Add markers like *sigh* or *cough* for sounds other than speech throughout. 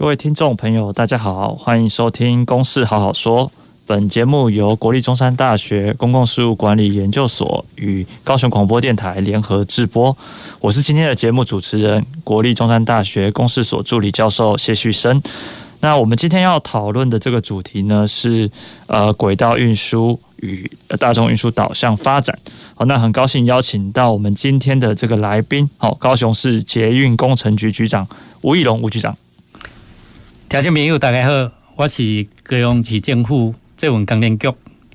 各位听众朋友，大家好，欢迎收听《公事好好说》。本节目由国立中山大学公共事务管理研究所与高雄广播电台联合制播。我是今天的节目主持人，国立中山大学公事所助理教授谢旭升。那我们今天要讨论的这个主题呢，是呃轨道运输与大众运输导向发展。好，那很高兴邀请到我们今天的这个来宾，好，高雄市捷运工程局局长吴义龙吴局长。听众朋友大家好，我是高雄市政府。这文工程局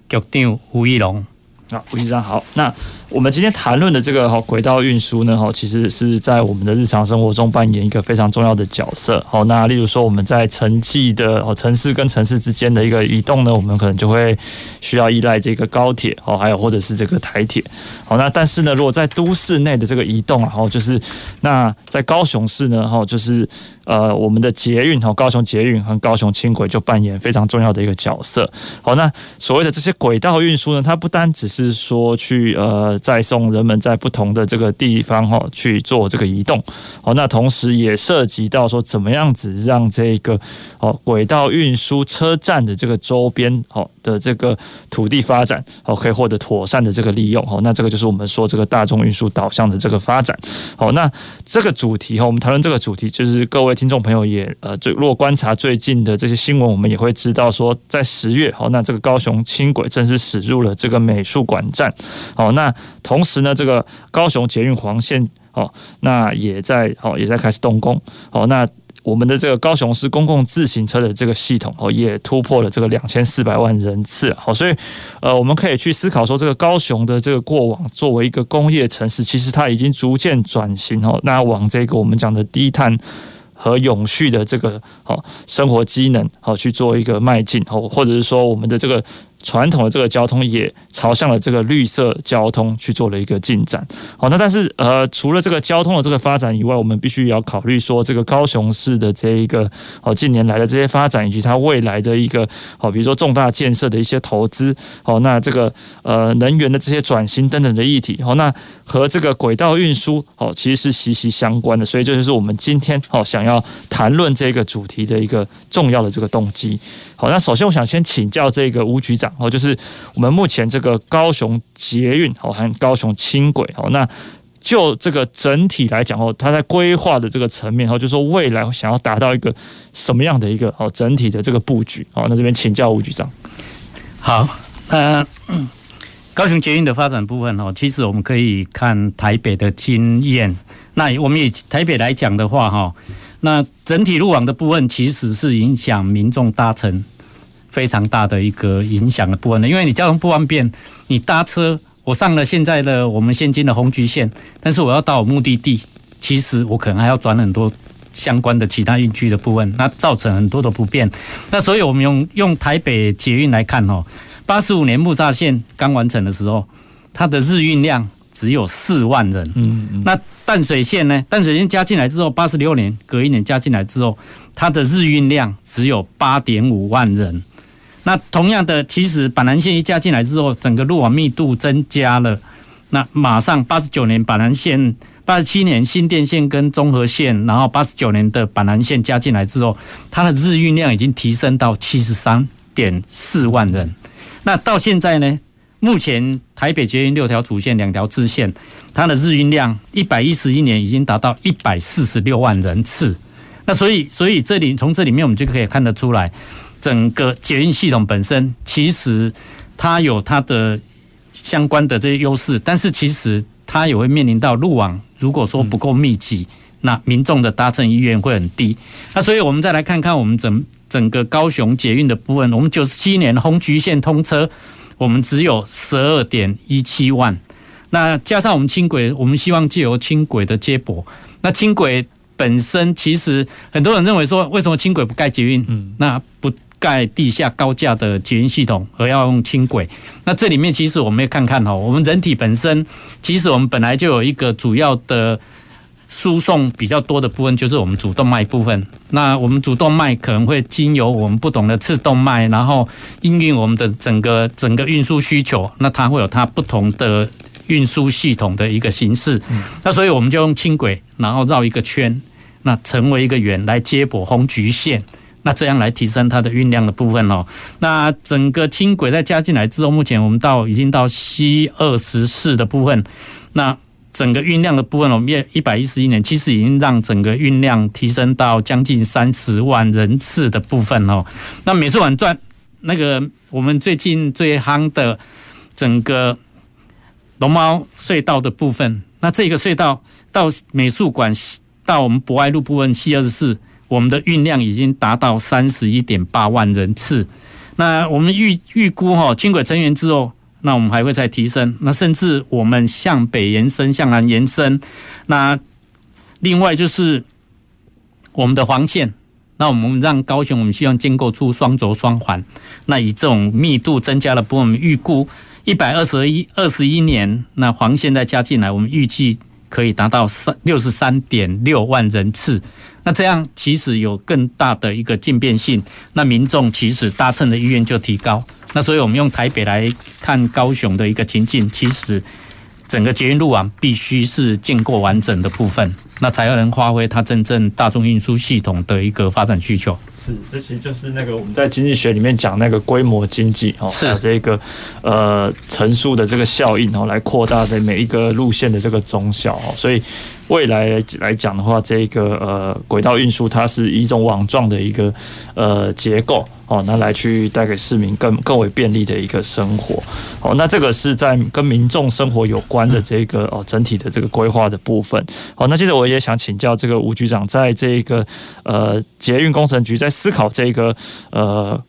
局长吴义龙，啊，吴局长好。那我们今天谈论的这个哈轨道运输呢，哈，其实是在我们的日常生活中扮演一个非常重要的角色。好，那例如说我们在城际的哦城市跟城市之间的一个移动呢，我们可能就会需要依赖这个高铁哦，还有或者是这个台铁。好，那但是呢，如果在都市内的这个移动，然后就是那在高雄市呢，哈，就是。呃，我们的捷运和高雄捷运和高雄轻轨就扮演非常重要的一个角色。好，那所谓的这些轨道运输呢，它不单只是说去呃载送人们在不同的这个地方哈去做这个移动，好，那同时也涉及到说怎么样子让这个哦轨道运输车站的这个周边好的这个土地发展哦可以获得妥善的这个利用。好，那这个就是我们说这个大众运输导向的这个发展。好，那这个主题哈，我们谈论这个主题就是各位。听众朋友也呃，就如果观察最近的这些新闻，我们也会知道说，在十月，好，那这个高雄轻轨正式驶入了这个美术馆站，好，那同时呢，这个高雄捷运黄线，好，那也在好也在开始动工，好，那。我们的这个高雄市公共自行车的这个系统哦，也突破了这个两千四百万人次。好，所以呃，我们可以去思考说，这个高雄的这个过往作为一个工业城市，其实它已经逐渐转型哦，那往这个我们讲的低碳和永续的这个好生活机能好去做一个迈进哦，或者是说我们的这个。传统的这个交通也朝向了这个绿色交通去做了一个进展。好，那但是呃，除了这个交通的这个发展以外，我们必须要考虑说，这个高雄市的这一个哦近年来的这些发展以及它未来的一个好，比如说重大建设的一些投资，好，那这个呃能源的这些转型等等的议题，好，那和这个轨道运输哦其实是息息相关的。所以这就是我们今天哦想要谈论这个主题的一个重要的这个动机。好，那首先我想先请教这个吴局长哦，就是我们目前这个高雄捷运哦和高雄轻轨哦，那就这个整体来讲哦，它在规划的这个层面哦，就是说未来想要达到一个什么样的一个哦整体的这个布局哦，那这边请教吴局长。好，呃，高雄捷运的发展部分哦，其实我们可以看台北的经验。那我们以台北来讲的话哈。那整体路网的部分，其实是影响民众搭乘非常大的一个影响的部分的，因为你交通不方便，你搭车，我上了现在的我们现今的红橘线，但是我要到我目的地，其实我可能还要转很多相关的其他运具的部分，那造成很多的不便。那所以我们用用台北捷运来看哦，八十五年木栅线刚完成的时候，它的日运量。只有四万人，嗯嗯，那淡水线呢？淡水线加进来之后，八十六年隔一年加进来之后，它的日运量只有八点五万人。那同样的，其实板南线一加进来之后，整个路网密度增加了。那马上八十九年板南线，八十七年新店线跟中和线，然后八十九年的板南线加进来之后，它的日运量已经提升到七十三点四万人。那到现在呢？目前台北捷运六条主线、两条支线，它的日运量一百一十一年已经达到一百四十六万人次。那所以，所以这里从这里面我们就可以看得出来，整个捷运系统本身其实它有它的相关的这些优势，但是其实它也会面临到路网如果说不够密集，那民众的搭乘意愿会很低。那所以我们再来看看我们整整个高雄捷运的部分，我们九十七年红橘线通车。我们只有十二点一七万，那加上我们轻轨，我们希望借由轻轨的接驳，那轻轨本身其实很多人认为说，为什么轻轨不盖捷运？嗯，那不盖地下高架的捷运系统，而要用轻轨？那这里面其实我们要看看哦，我们人体本身其实我们本来就有一个主要的输送比较多的部分，就是我们主动脉部分。那我们主动脉可能会经由我们不同的次动脉，然后应运我们的整个整个运输需求，那它会有它不同的。运输系统的一个形式，那所以我们就用轻轨，然后绕一个圈，那成为一个圆来接驳红橘线，那这样来提升它的运量的部分哦。那整个轻轨再加进来之后，目前我们到已经到 C 二十四的部分，那整个运量的部分，我们一一百一十一年其实已经让整个运量提升到将近三十万人次的部分哦。那美术馆转那个我们最近最夯的整个。龙猫隧道的部分，那这个隧道到美术馆到我们博爱路部分 C 二十四，我们的运量已经达到三十一点八万人次。那我们预预估哈，轻轨成员之后，那我们还会再提升。那甚至我们向北延伸、向南延伸。那另外就是我们的黄线，那我们让高雄，我们希望建构出双轴双环。那以这种密度增加了，不，我们预估。一百二十一二十一年，那黄线再加进来，我们预计可以达到三六十三点六万人次。那这样其实有更大的一个进变性，那民众其实搭乘的意愿就提高。那所以我们用台北来看高雄的一个情境，其实整个捷运路网必须是建构完整的部分，那才能发挥它真正大众运输系统的一个发展需求。是，这其实就是那个我们在经济学里面讲那个规模经济哦，是。这个呃乘数的这个效应哦，来扩大的每一个路线的这个总小哦，所以未来来讲的话，这个呃轨道运输它是一种网状的一个呃结构。哦，那来去带给市民更更为便利的一个生活。哦，那这个是在跟民众生活有关的这个哦整体的这个规划的部分。好，那接着我也想请教这个吴局长，在这个呃捷运工程局在思考这个呃。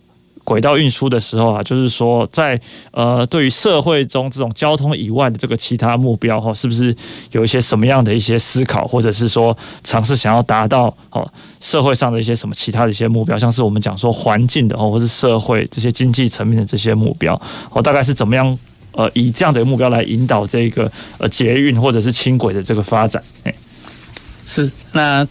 轨道运输的时候啊，就是说在呃，对于社会中这种交通以外的这个其他目标哈，是不是有一些什么样的一些思考，或者是说尝试想要达到哦社会上的一些什么其他的一些目标，像是我们讲说环境的哦，或是社会这些经济层面的这些目标，哦，大概是怎么样呃，以这样的目标来引导这个呃捷运或者是轻轨的这个发展？哎，是那。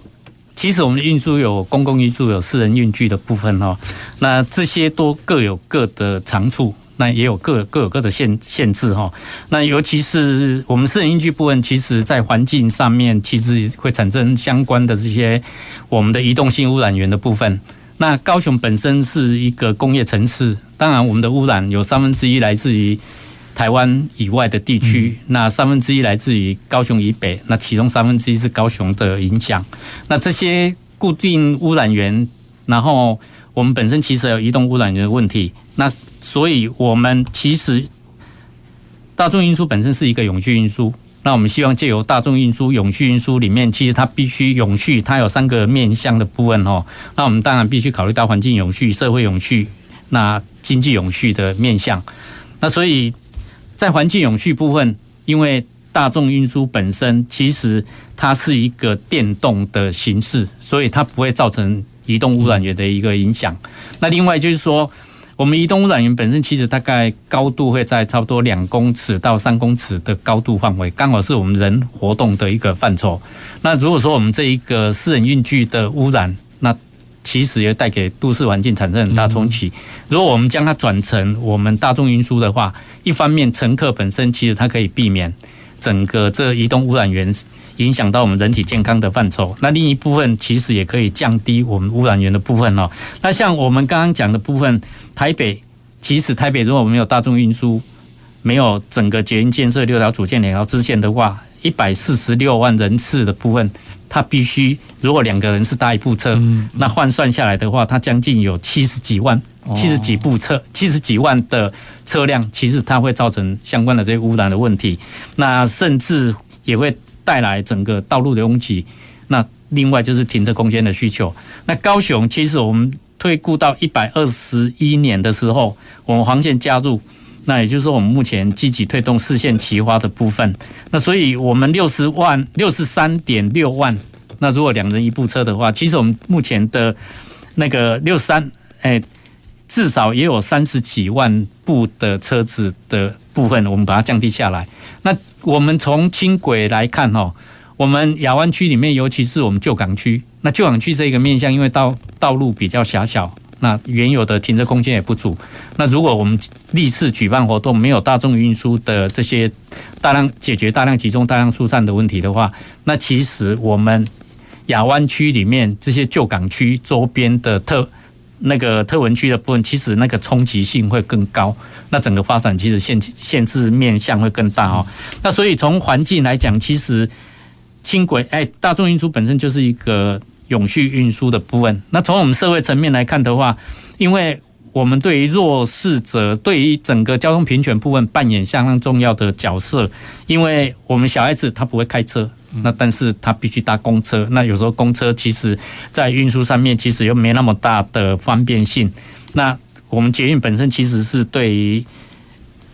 其实我们的运输有公共运输，有私人运具的部分哈，那这些都各有各的长处，那也有各各有各的限限制哈。那尤其是我们私人运具部分，其实在环境上面其实会产生相关的这些我们的移动性污染源的部分。那高雄本身是一个工业城市，当然我们的污染有三分之一来自于。台湾以外的地区，那三分之一来自于高雄以北，那其中三分之一是高雄的影响。那这些固定污染源，然后我们本身其实有移动污染源的问题。那所以我们其实大众运输本身是一个永续运输。那我们希望借由大众运输、永续运输里面，其实它必须永续，它有三个面向的部分哦。那我们当然必须考虑到环境永续、社会永续、那经济永续的面向。那所以。在环境永续部分，因为大众运输本身其实它是一个电动的形式，所以它不会造成移动污染源的一个影响。那另外就是说，我们移动污染源本身其实大概高度会在差不多两公尺到三公尺的高度范围，刚好是我们人活动的一个范畴。那如果说我们这一个私人运具的污染，那其实也带给都市环境产生很大冲击。如果我们将它转成我们大众运输的话，一方面乘客本身其实它可以避免整个这移动污染源影响到我们人体健康的范畴。那另一部分其实也可以降低我们污染源的部分哦。那像我们刚刚讲的部分，台北其实台北如果没有大众运输，没有整个捷运建设六条主线两条支线的话，一百四十六万人次的部分。它必须，如果两个人是搭一部车，那换算下来的话，它将近有七十几万、七十几部车、七十几万的车辆，其实它会造成相关的这些污染的问题。那甚至也会带来整个道路的拥挤。那另外就是停车空间的需求。那高雄其实我们推估到一百二十一年的时候，我们黄线加入。那也就是说，我们目前积极推动四线齐发的部分。那所以，我们六十万、六十三点六万，那如果两人一部车的话，其实我们目前的那个六三，哎，至少也有三十几万部的车子的部分，我们把它降低下来。那我们从轻轨来看哈，我们亚湾区里面，尤其是我们旧港区，那旧港区这个面向，因为道道路比较狭小。那原有的停车空间也不足。那如果我们历次举办活动没有大众运输的这些大量解决大量集中大量疏散的问题的话，那其实我们亚湾区里面这些旧港区周边的特那个特文区的部分，其实那个冲击性会更高。那整个发展其实限限制面向会更大哦。那所以从环境来讲，其实轻轨哎，大众运输本身就是一个。永续运输的部分，那从我们社会层面来看的话，因为我们对于弱势者，对于整个交通平权部分扮演相当重要的角色。因为我们小孩子他不会开车，那但是他必须搭公车，那有时候公车其实在运输上面其实又没那么大的方便性。那我们捷运本身其实是对于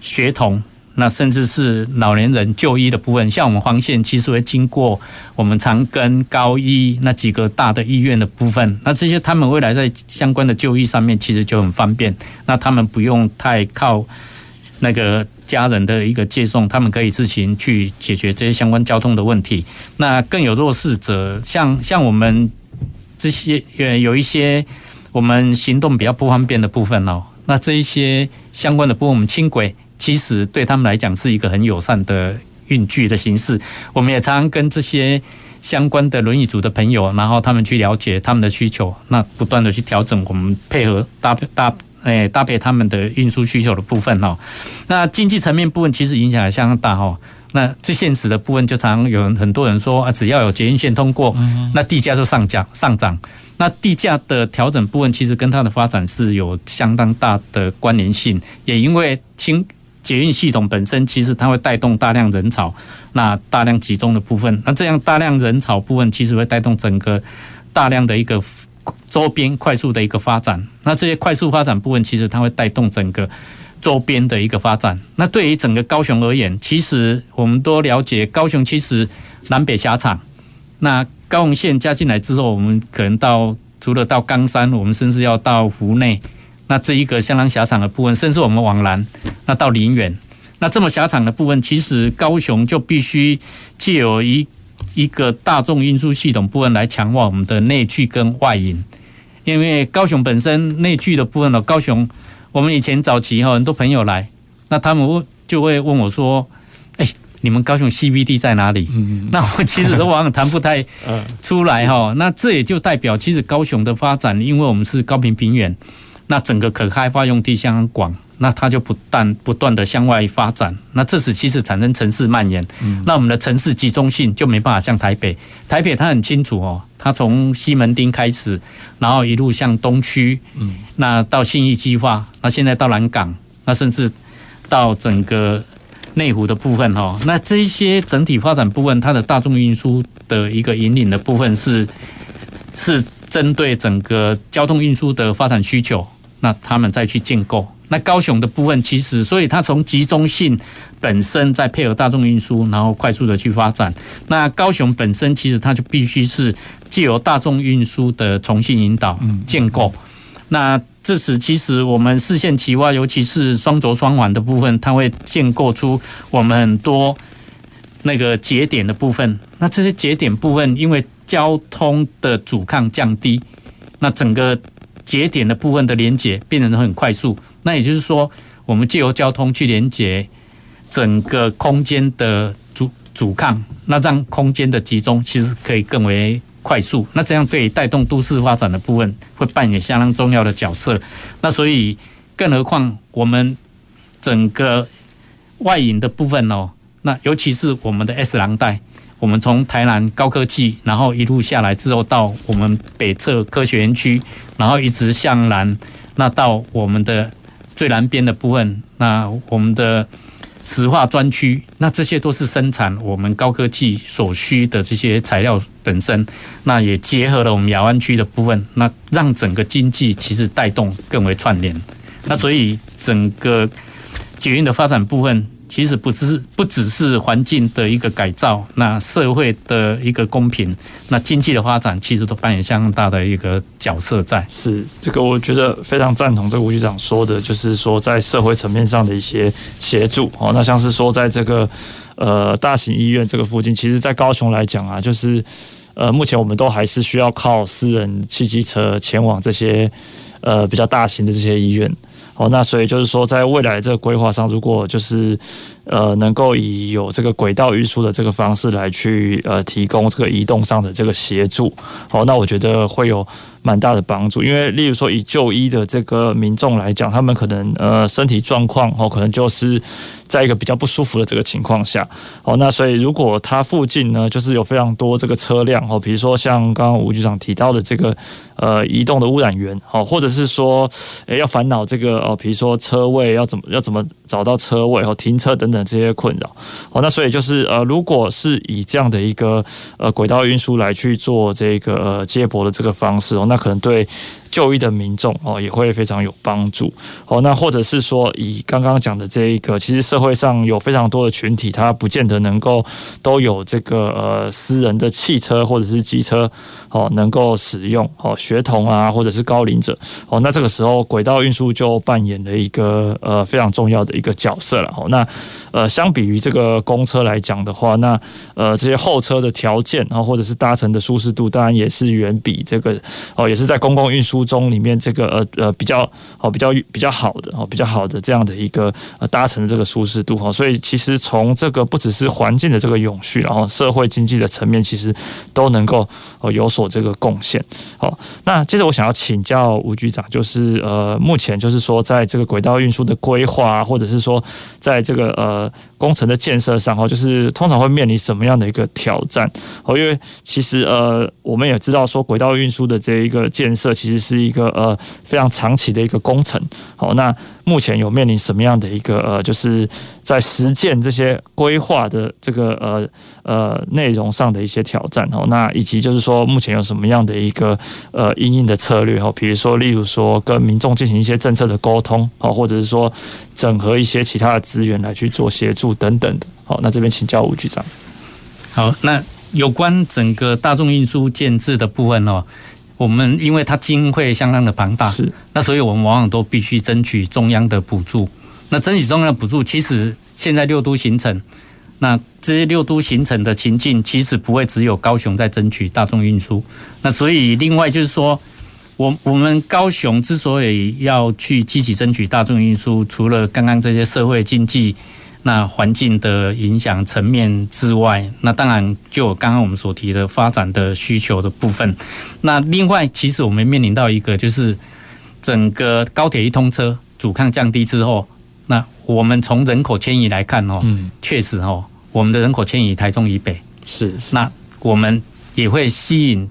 学童。那甚至是老年人就医的部分，像我们黄线其实会经过我们长庚、高医那几个大的医院的部分，那这些他们未来在相关的就医上面其实就很方便，那他们不用太靠那个家人的一个接送，他们可以自行去解决这些相关交通的问题。那更有弱势者，像像我们这些呃有一些我们行动比较不方便的部分哦，那这一些相关的部分，我们轻轨。其实对他们来讲是一个很友善的运具的形式。我们也常常跟这些相关的轮椅组的朋友，然后他们去了解他们的需求，那不断的去调整，我们配合搭搭诶搭配他们的运输需求的部分哈。那经济层面部分其实影响也相当大哈。那最现实的部分就常常有很多人说啊，只要有捷运线通过，那地价就上涨上涨。那地价的调整部分其实跟它的发展是有相当大的关联性，也因为轻。捷运系统本身其实它会带动大量人潮，那大量集中的部分，那这样大量人潮部分其实会带动整个大量的一个周边快速的一个发展。那这些快速发展部分，其实它会带动整个周边的一个发展。那对于整个高雄而言，其实我们都了解，高雄其实南北狭长。那高雄线加进来之后，我们可能到除了到冈山，我们甚至要到湖内。那这一个相当狭长的部分，甚至我们往南，那到林园，那这么狭长的部分，其实高雄就必须借由一一个大众运输系统部分来强化我们的内聚跟外引，因为高雄本身内聚的部分呢，高雄我们以前早期哈很多朋友来，那他们就会问我说：“哎，你们高雄 CBD 在哪里？”嗯，那我其实都往往谈不太 *laughs* 出来哈。那这也就代表，其实高雄的发展，因为我们是高平平原。那整个可开发用地相当广，那它就不断不断的向外发展，那这时其实产生城市蔓延，那我们的城市集中性就没办法像台北，台北它很清楚哦，它从西门町开始，然后一路向东区，那到信义计划，那现在到南港，那甚至到整个内湖的部分哈，那这一些整体发展部分，它的大众运输的一个引领的部分是是针对整个交通运输的发展需求。那他们再去建构，那高雄的部分其实，所以它从集中性本身再配合大众运输，然后快速的去发展。那高雄本身其实它就必须是借由大众运输的重新引导建构。那这时其实我们视线其外，尤其是双轴双环的部分，它会建构出我们很多那个节点的部分。那这些节点部分，因为交通的阻抗降低，那整个。节点的部分的连接变得很快速，那也就是说，我们借由交通去连接整个空间的阻阻抗，那让空间的集中其实可以更为快速。那这样对带动都市发展的部分会扮演相当重要的角色。那所以，更何况我们整个外引的部分哦，那尤其是我们的 S 廊带。我们从台南高科技，然后一路下来之后，到我们北侧科学园区，然后一直向南，那到我们的最南边的部分，那我们的石化专区，那这些都是生产我们高科技所需的这些材料本身，那也结合了我们亚湾区的部分，那让整个经济其实带动更为串联，那所以整个捷运的发展部分。其实不是不只是环境的一个改造，那社会的一个公平，那经济的发展，其实都扮演相当大的一个角色在。是这个，我觉得非常赞同这个吴局长说的，就是说在社会层面上的一些协助哦。那像是说在这个呃大型医院这个附近，其实，在高雄来讲啊，就是呃目前我们都还是需要靠私人汽机车前往这些呃比较大型的这些医院。哦，那所以就是说，在未来这个规划上，如果就是呃能够以有这个轨道运输的这个方式来去呃提供这个移动上的这个协助，好，那我觉得会有蛮大的帮助。因为例如说以就医的这个民众来讲，他们可能呃身体状况哦，可能就是在一个比较不舒服的这个情况下，哦，那所以如果他附近呢，就是有非常多这个车辆哦，比如说像刚刚吴局长提到的这个呃移动的污染源哦，或者是说诶要烦恼这个哦。比如说车位要怎么要怎么找到车位和停车等等这些困扰，哦，那所以就是呃，如果是以这样的一个呃轨道运输来去做这个呃接驳的这个方式哦，那可能对。就医的民众哦，也会非常有帮助哦。那或者是说，以刚刚讲的这一个，其实社会上有非常多的群体，他不见得能够都有这个呃私人的汽车或者是机车哦，能够使用哦，学童啊，或者是高龄者哦。那这个时候，轨道运输就扮演了一个呃非常重要的一个角色了哦。那呃，相比于这个公车来讲的话，那呃这些后车的条件然后，或者是搭乘的舒适度，当然也是远比这个哦，也是在公共运输。中里面这个呃呃比较哦比较比较好的哦比较好的这样的一个呃搭乘的这个舒适度哈，所以其实从这个不只是环境的这个永续，然后社会经济的层面，其实都能够呃有所这个贡献。好，那接着我想要请教吴局长，就是呃目前就是说在这个轨道运输的规划，或者是说在这个呃。工程的建设上，哈，就是通常会面临什么样的一个挑战？哦，因为其实呃，我们也知道说，轨道运输的这一个建设，其实是一个呃非常长期的一个工程。好，那。目前有面临什么样的一个呃，就是在实践这些规划的这个呃呃内容上的一些挑战哦，那以及就是说目前有什么样的一个呃因应的策略哦，比如说例如说跟民众进行一些政策的沟通哦，或者是说整合一些其他的资源来去做协助等等的。好，那这边请教吴局长。好，那有关整个大众运输建制的部分哦。我们因为它经费相当的庞大，是那所以我们往往都必须争取中央的补助。那争取中央的补助，其实现在六都形成，那这些六都形成的情境，其实不会只有高雄在争取大众运输。那所以另外就是说，我我们高雄之所以要去积极争取大众运输，除了刚刚这些社会经济。那环境的影响层面之外，那当然就刚刚我们所提的发展的需求的部分。那另外，其实我们面临到一个，就是整个高铁一通车，阻抗降低之后，那我们从人口迁移来看哦，嗯，确实哦，我们的人口迁移台中以北是，那我们也会吸引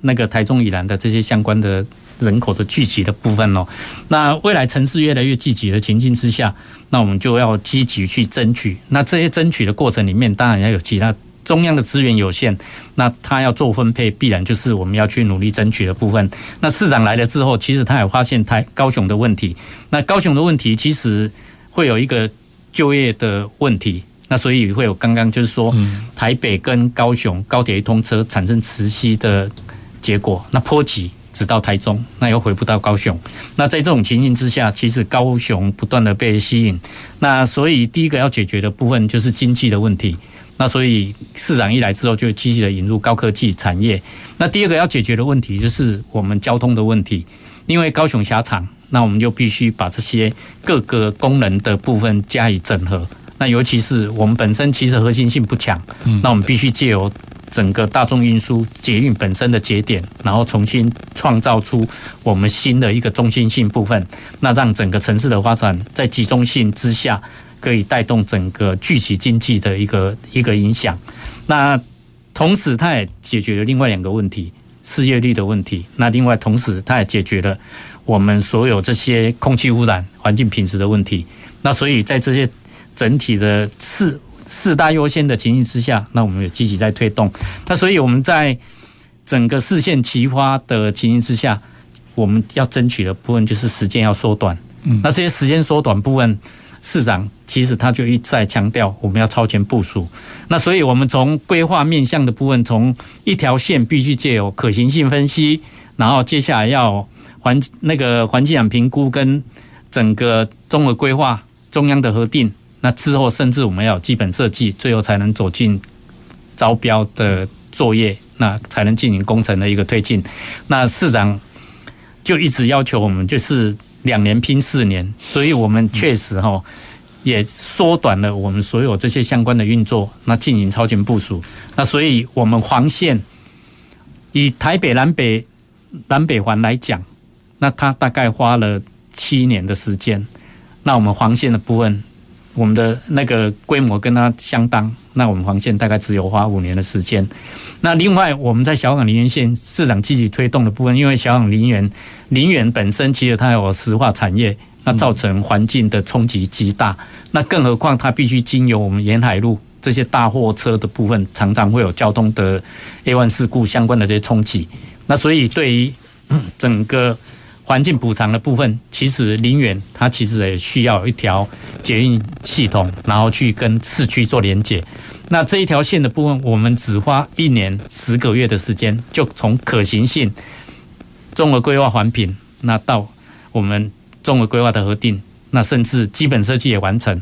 那个台中以南的这些相关的。人口的聚集的部分哦，那未来城市越来越聚集的情境之下，那我们就要积极去争取。那这些争取的过程里面，当然要有其他中央的资源有限，那他要做分配，必然就是我们要去努力争取的部分。那市长来了之后，其实他也发现台高雄的问题。那高雄的问题其实会有一个就业的问题，那所以会有刚刚就是说，台北跟高雄高铁一通车产生磁吸的结果，那波及。直到台中，那又回不到高雄。那在这种情形之下，其实高雄不断的被吸引。那所以第一个要解决的部分就是经济的问题。那所以市长一来之后，就积极的引入高科技产业。那第二个要解决的问题就是我们交通的问题。因为高雄狭长，那我们就必须把这些各个功能的部分加以整合。那尤其是我们本身其实核心性不强，那我们必须借由。整个大众运输捷运本身的节点，然后重新创造出我们新的一个中心性部分，那让整个城市的发展在集中性之下，可以带动整个聚集经济的一个一个影响。那同时，它也解决了另外两个问题：失业率的问题。那另外，同时它也解决了我们所有这些空气污染、环境品质的问题。那所以在这些整体的四。四大优先的情形之下，那我们也积极在推动。那所以我们在整个四线齐发的情形之下，我们要争取的部分就是时间要缩短。嗯，那这些时间缩短部分，市长其实他就一再强调我们要超前部署。那所以我们从规划面向的部分，从一条线必须借有可行性分析，然后接下来要环那个环境氧评估跟整个综合规划中央的核定。那之后甚至我们要有基本设计，最后才能走进招标的作业，那才能进行工程的一个推进。那市长就一直要求我们就是。两年拼四年，所以我们确实哈也缩短了我们所有这些相关的运作，那进行超前部署。那所以我们黄线以台北南北南北环来讲，那它大概花了七年的时间。那我们黄线的部分。我们的那个规模跟它相当，那我们黄线大概只有花五年的时间。那另外我们在小港林园线市场积极推动的部分，因为小港林园林园本身其实它有石化产业，那造成环境的冲击极大。那更何况它必须经由我们沿海路这些大货车的部分，常常会有交通的 A1 事故相关的这些冲击。那所以对于整个。环境补偿的部分，其实林园它其实也需要一条捷运系统，然后去跟市区做连接。那这一条线的部分，我们只花一年十个月的时间，就从可行性、综合规划环评，那到我们综合规划的核定，那甚至基本设计也完成，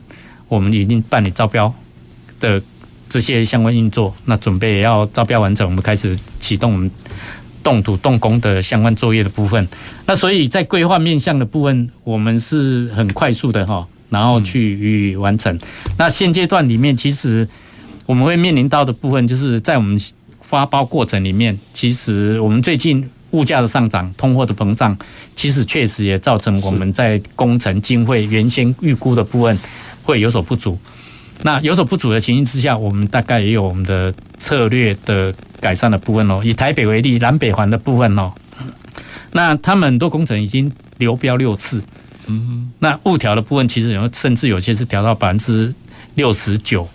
我们已经办理招标的这些相关运作，那准备也要招标完成，我们开始启动我们。动土动工的相关作业的部分，那所以在规划面向的部分，我们是很快速的哈，然后去予以完成。那现阶段里面，其实我们会面临到的部分，就是在我们发包过程里面，其实我们最近物价的上涨、通货的膨胀，其实确实也造成我们在工程经费原先预估的部分会有所不足。那有所不足的情形之下，我们大概也有我们的策略的改善的部分哦。以台北为例，南北环的部分哦，那他们很多工程已经流标六次，嗯，那物调的部分其实有甚至有些是调到百分之六十九，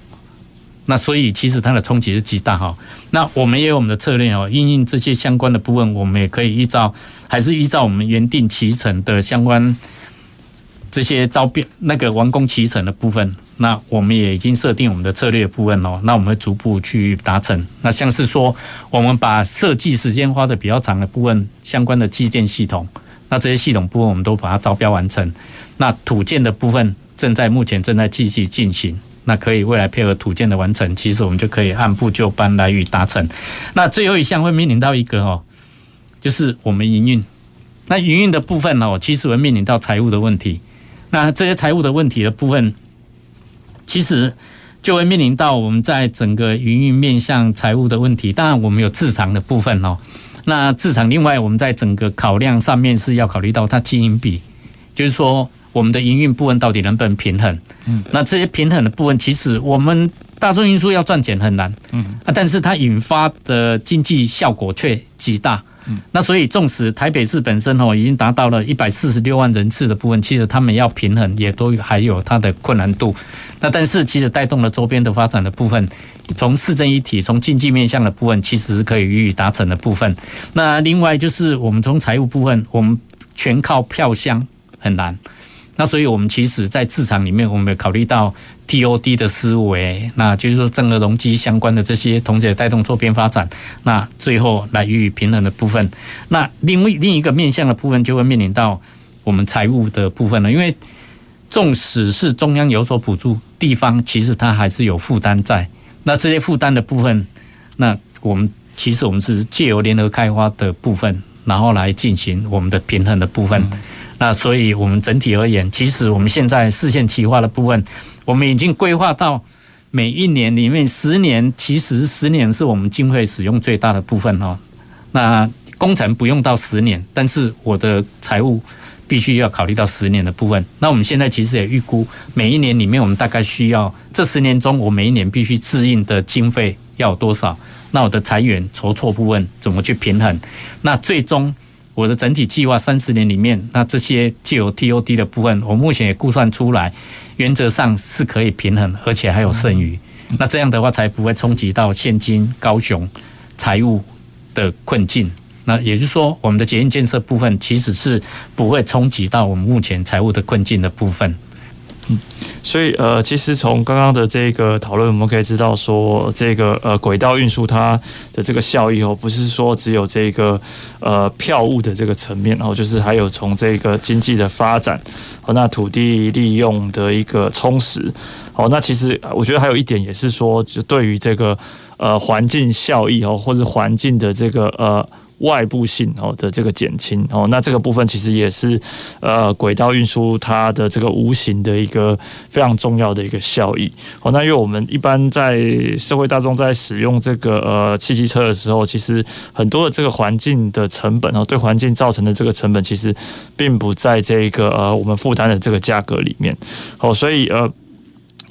那所以其实它的冲击是极大哈。那我们也有我们的策略哦，因应这些相关的部分，我们也可以依照还是依照我们原定期程的相关这些招标那个完工期程的部分。那我们也已经设定我们的策略部分哦，那我们会逐步去达成。那像是说，我们把设计时间花的比较长的部分，相关的机电系统，那这些系统部分我们都把它招标完成。那土建的部分正在目前正在继续进行，那可以未来配合土建的完成，其实我们就可以按部就班来予达成。那最后一项会面临到一个哦，就是我们营运。那营运的部分哦，其实会面临到财务的问题。那这些财务的问题的部分。其实就会面临到我们在整个营运面向财务的问题。当然，我们有自偿的部分哦。那自偿，另外我们在整个考量上面是要考虑到它经营比，就是说我们的营运部分到底能不能平衡？嗯，那这些平衡的部分，其实我们大众运输要赚钱很难，嗯啊，但是它引发的经济效果却极大。那所以，纵使台北市本身哦已经达到了一百四十六万人次的部分，其实他们要平衡也都还有它的困难度。那但是其实带动了周边的发展的部分，从市政一体、从经济面向的部分，其实是可以予以达成的部分。那另外就是我们从财务部分，我们全靠票箱很难。那所以我们其实在市场里面，我们也考虑到。TOD 的思维，那就是说整个容积相关的这些，同时也带动周边发展，那最后来予以平衡的部分。那另外另一个面向的部分，就会面临到我们财务的部分了。因为纵使是中央有所补助，地方其实它还是有负担在。那这些负担的部分，那我们其实我们是借由联合开发的部分，然后来进行我们的平衡的部分。那所以我们整体而言，其实我们现在市县计划的部分。我们已经规划到每一年里面，十年其实十年是我们经费使用最大的部分哦。那工程不用到十年，但是我的财务必须要考虑到十年的部分。那我们现在其实也预估，每一年里面我们大概需要这十年中，我每一年必须支应的经费要多少？那我的财源筹措部分怎么去平衡？那最终我的整体计划三十年里面，那这些既有 TOD 的部分，我目前也估算出来。原则上是可以平衡，而且还有剩余。那这样的话，才不会冲击到现金高雄财务的困境。那也就是说，我们的捷运建设部分其实是不会冲击到我们目前财务的困境的部分。嗯。所以呃，其实从刚刚的这个讨论，我们可以知道说，这个呃轨道运输它的这个效益哦，不是说只有这个呃票务的这个层面，然后就是还有从这个经济的发展和那土地利用的一个充实。好，那其实我觉得还有一点也是说，就对于这个呃环境效益哦，或者环境的这个呃。外部性哦的这个减轻哦，那这个部分其实也是呃轨道运输它的这个无形的一个非常重要的一个效益哦。那因为我们一般在社会大众在使用这个呃汽机车的时候，其实很多的这个环境的成本哦，对环境造成的这个成本其实并不在这个呃我们负担的这个价格里面哦，所以呃。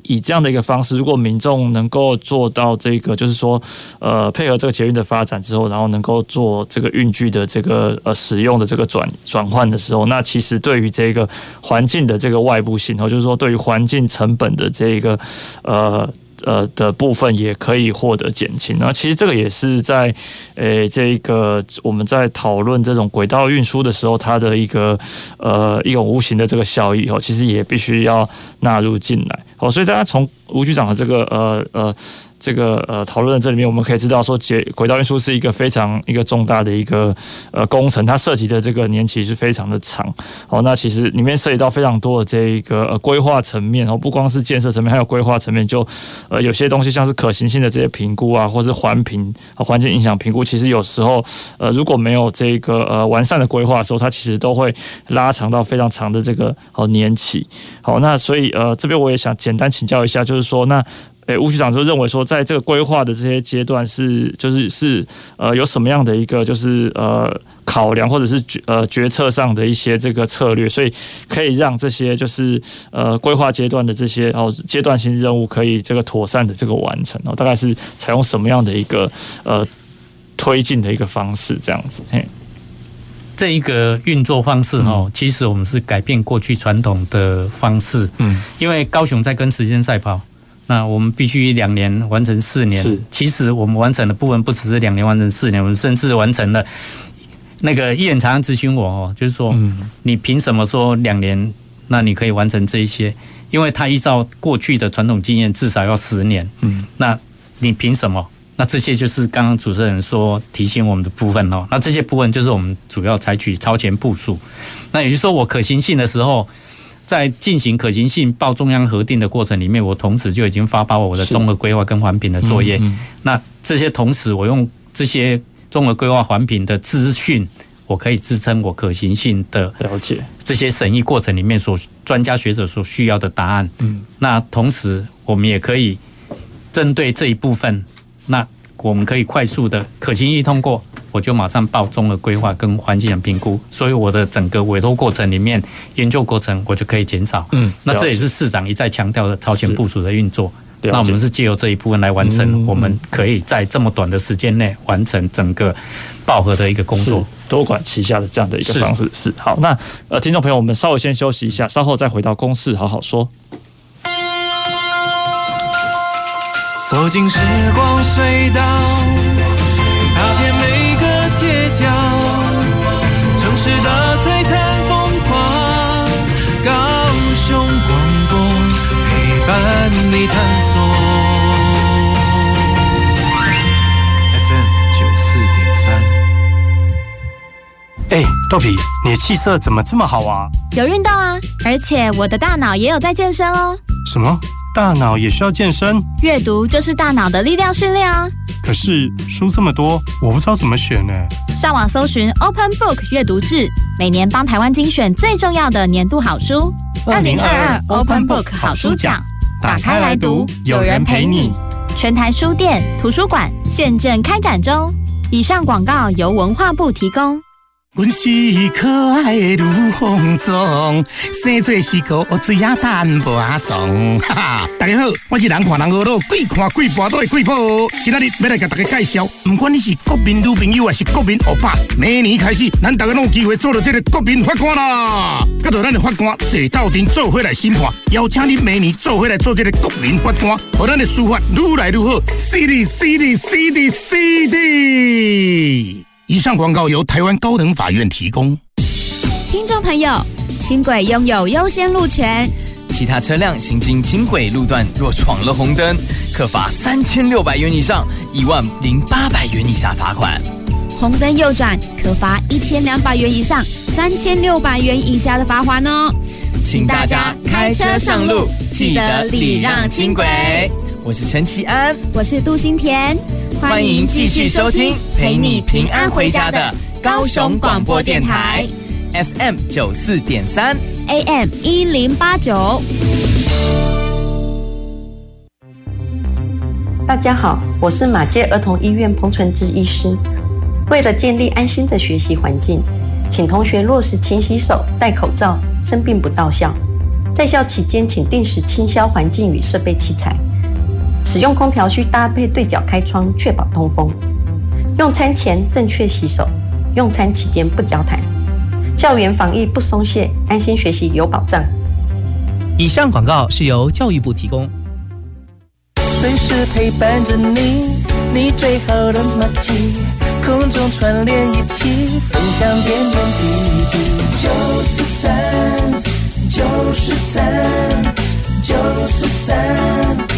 以这样的一个方式，如果民众能够做到这个，就是说，呃，配合这个捷运的发展之后，然后能够做这个运具的这个呃使用的这个转转换的时候，那其实对于这个环境的这个外部性，然就是说对于环境成本的这一个呃。呃的部分也可以获得减轻，那其实这个也是在呃这个我们在讨论这种轨道运输的时候，它的一个呃一种无形的这个效益哦，其实也必须要纳入进来哦，所以大家从吴局长的这个呃呃。这个呃讨论的这里面，我们可以知道说，捷轨道运输是一个非常一个重大的一个呃工程，它涉及的这个年期是非常的长。哦，那其实里面涉及到非常多的这一个呃规划层面，哦，不光是建设层面，还有规划层面，就呃有些东西像是可行性的这些评估啊，或是环评和环境影响评估，其实有时候呃如果没有这个呃完善的规划的时候，它其实都会拉长到非常长的这个哦年期。好，那所以呃这边我也想简单请教一下，就是说那。诶，吴局长就认为说，在这个规划的这些阶段是，就是是呃，有什么样的一个就是呃考量，或者是决呃决策上的一些这个策略，所以可以让这些就是呃规划阶段的这些哦阶段性任务可以这个妥善的这个完成哦，大概是采用什么样的一个呃推进的一个方式这样子？嘿，这一个运作方式哦，其实我们是改变过去传统的方式，嗯，因为高雄在跟时间赛跑。那我们必须两年完成四年。是，其实我们完成的部分不只是两年完成四年，我们甚至完成了那个议员常常咨询我哦，就是说，你凭什么说两年？那你可以完成这一些？因为他依照过去的传统经验，至少要十年。嗯，那你凭什么？那这些就是刚刚主持人说提醒我们的部分哦。那这些部分就是我们主要采取超前部署。那也就是说，我可行性的时候。在进行可行性报中央核定的过程里面，我同时就已经发包我的综合规划跟环评的作业。嗯嗯、那这些同时，我用这些综合规划环评的资讯，我可以支撑我可行性的了解。这些审议过程里面所专家学者所需要的答案。嗯，那同时我们也可以针对这一部分，那我们可以快速的可行性通过。我就马上报综合规划跟环境的评估，所以我的整个委托过程里面，研究过程我就可以减少。嗯，那这也是市长一再强调的超前部署的运作。那我们是借由这一部分来完成，我们可以在这么短的时间内完成整个报核的一个工作，多管齐下的这样的一个方式是。是好，那呃，听众朋友，我们稍微先休息一下，稍后再回到公事好好说。走进时光隧道，的璀璨风光，高雄广播陪伴你探索。FM 九四点三。哎，豆皮，你的气色怎么这么好啊？有运动啊，而且我的大脑也有在健身哦。什么？大脑也需要健身？阅读就是大脑的力量训练啊。可是书这么多，我不知道怎么选呢。上网搜寻 Open Book 阅读志，每年帮台湾精选最重要的年度好书。二零二二 Open Book 好书奖，打开来读，有人陪你。全台书店、图书馆现正开展中。以上广告由文化部提供。阮是可爱的卢凤忠，生做是个水鸭蛋花送。*laughs* 哈哈，大家好，我是人看人恶老，鬼看鬼跋倒的鬼婆。今仔日要来给大家介绍，不管你是国民女朋友还是国民欧巴，明年开始，咱大家拢有机会做到这个国民法官啦。跟着咱的法官坐到阵做回来审判，邀请你明年做回来做这个国民法官，让咱的司法愈来愈好。CD CD CD CD。以上广告由台湾高等法院提供。听众朋友，轻轨拥有优先路权。其他车辆行经轻轨路段，若闯了红灯，可罚三千六百元以上一万零八百元以下罚款。红灯右转，可罚一千两百元以上三千六百元以下的罚款哦。请大家开车上路，记得礼让轻轨。我是陈其安，我是杜新田，欢迎继续收听陪你平安回家的高雄广播电台 FM 九四点三 AM 一零八九。大家好，我是马街儿童医院彭纯之医师。为了建立安心的学习环境，请同学落实勤洗手、戴口罩，生病不到校。在校期间，请定时清消环境与设备器材。使用空调需搭配对角开窗，确保通风。用餐前正确洗手，用餐期间不交谈。校园防疫不松懈，安心学习有保障。以上广告是由教育部提供。随时陪伴着你，你最好的默契，空中串联一起，分享点点滴滴。九十三，九十三，九十三。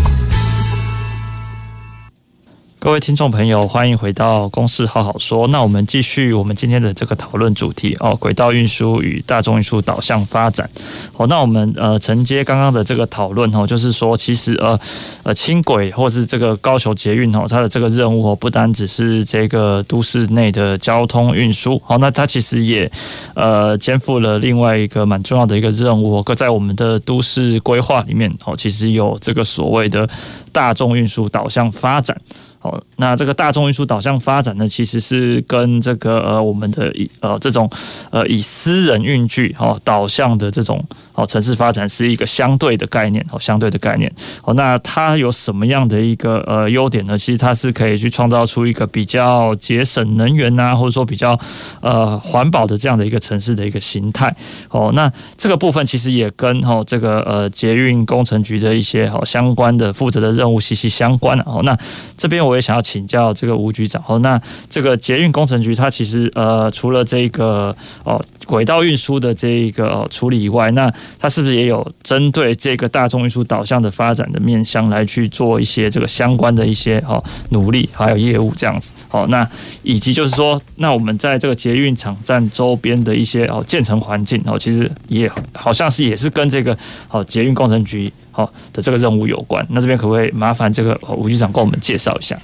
各位听众朋友，欢迎回到《公事好好说》。那我们继续我们今天的这个讨论主题哦，轨道运输与大众运输导向发展。好，那我们呃承接刚刚的这个讨论哦，就是说其实呃呃轻轨或是这个高雄捷运哦，它的这个任务哦，不单只是这个都市内的交通运输，好，那它其实也呃肩负了另外一个蛮重要的一个任务，搁在我们的都市规划里面哦，其实有这个所谓的大众运输导向发展。好，那这个大众运输导向发展呢，其实是跟这个呃我们的呃这种呃以私人运具哦导向的这种哦城市发展是一个相对的概念哦，相对的概念。哦，那它有什么样的一个呃优点呢？其实它是可以去创造出一个比较节省能源呐，或者说比较呃环保的这样的一个城市的一个形态。哦，那这个部分其实也跟哦这个呃捷运工程局的一些好相关的负责的任务息息相关。哦，那这边我。我也想要请教这个吴局长哦，那这个捷运工程局它其实呃除了这个哦轨道运输的这一个处理以外，那它是不是也有针对这个大众运输导向的发展的面向来去做一些这个相关的一些哦努力还有业务这样子哦？那以及就是说，那我们在这个捷运场站周边的一些哦建成环境哦，其实也好像是也是跟这个哦捷运工程局。好的，这个任务有关。那这边可不可以麻烦这个吴局长跟我们介绍一下？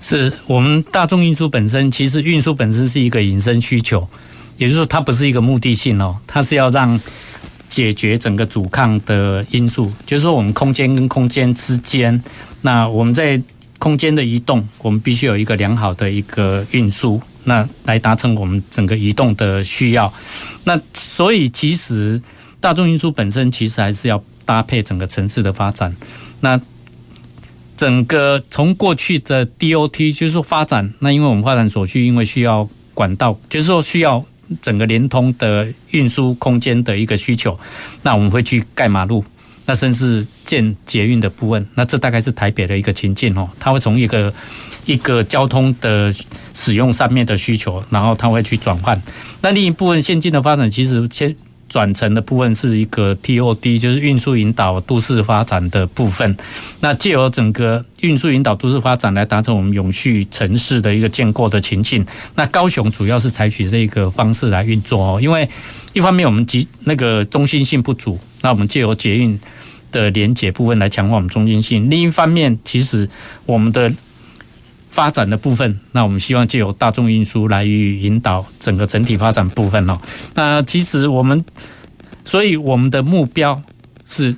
是我们大众运输本身，其实运输本身是一个隐身需求，也就是说，它不是一个目的性哦，它是要让解决整个阻抗的因素，就是说，我们空间跟空间之间，那我们在空间的移动，我们必须有一个良好的一个运输，那来达成我们整个移动的需要。那所以，其实大众运输本身其实还是要。搭配整个城市的发展，那整个从过去的 DOT 就是说发展，那因为我们发展所需，因为需要管道，就是说需要整个联通的运输空间的一个需求，那我们会去盖马路，那甚至建捷运的部分，那这大概是台北的一个情境哦，它会从一个一个交通的使用上面的需求，然后它会去转换，那另一部分现金的发展其实先。转乘的部分是一个 TOD，就是运输引导都市发展的部分。那借由整个运输引导都市发展来达成我们永续城市的一个建构的情境。那高雄主要是采取这个方式来运作哦，因为一方面我们集那个中心性不足，那我们借由捷运的连结部分来强化我们中心性。另一方面，其实我们的发展的部分，那我们希望借由大众运输来予以引导整个整体发展部分哦。那其实我们，所以我们的目标是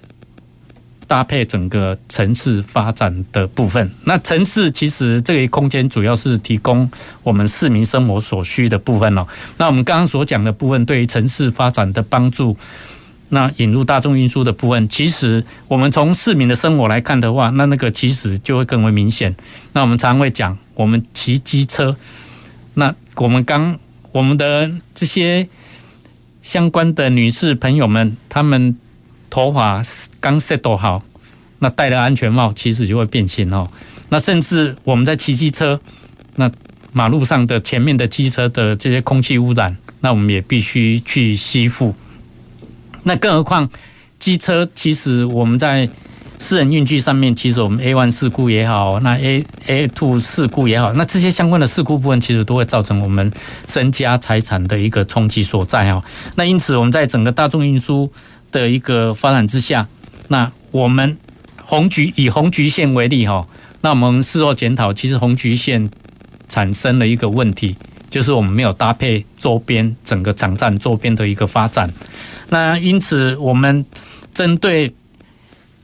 搭配整个城市发展的部分。那城市其实这个空间主要是提供我们市民生活所需的部分哦。那我们刚刚所讲的部分，对于城市发展的帮助。那引入大众运输的部分，其实我们从市民的生活来看的话，那那个其实就会更为明显。那我们常会讲，我们骑机车，那我们刚我们的这些相关的女士朋友们，她们头发刚 set 好，那戴了安全帽，其实就会变形哦。那甚至我们在骑机车，那马路上的前面的机车的这些空气污染，那我们也必须去吸附。那更何况机车，其实我们在私人运具上面，其实我们 A one 事故也好，那 A A two 事故也好，那这些相关的事故部分，其实都会造成我们身家财产的一个冲击所在哦。那因此，我们在整个大众运输的一个发展之下，那我们红橘以红橘线为例哈，那我们事后检讨，其实红橘线产生了一个问题，就是我们没有搭配周边整个场站周边的一个发展。那因此，我们针对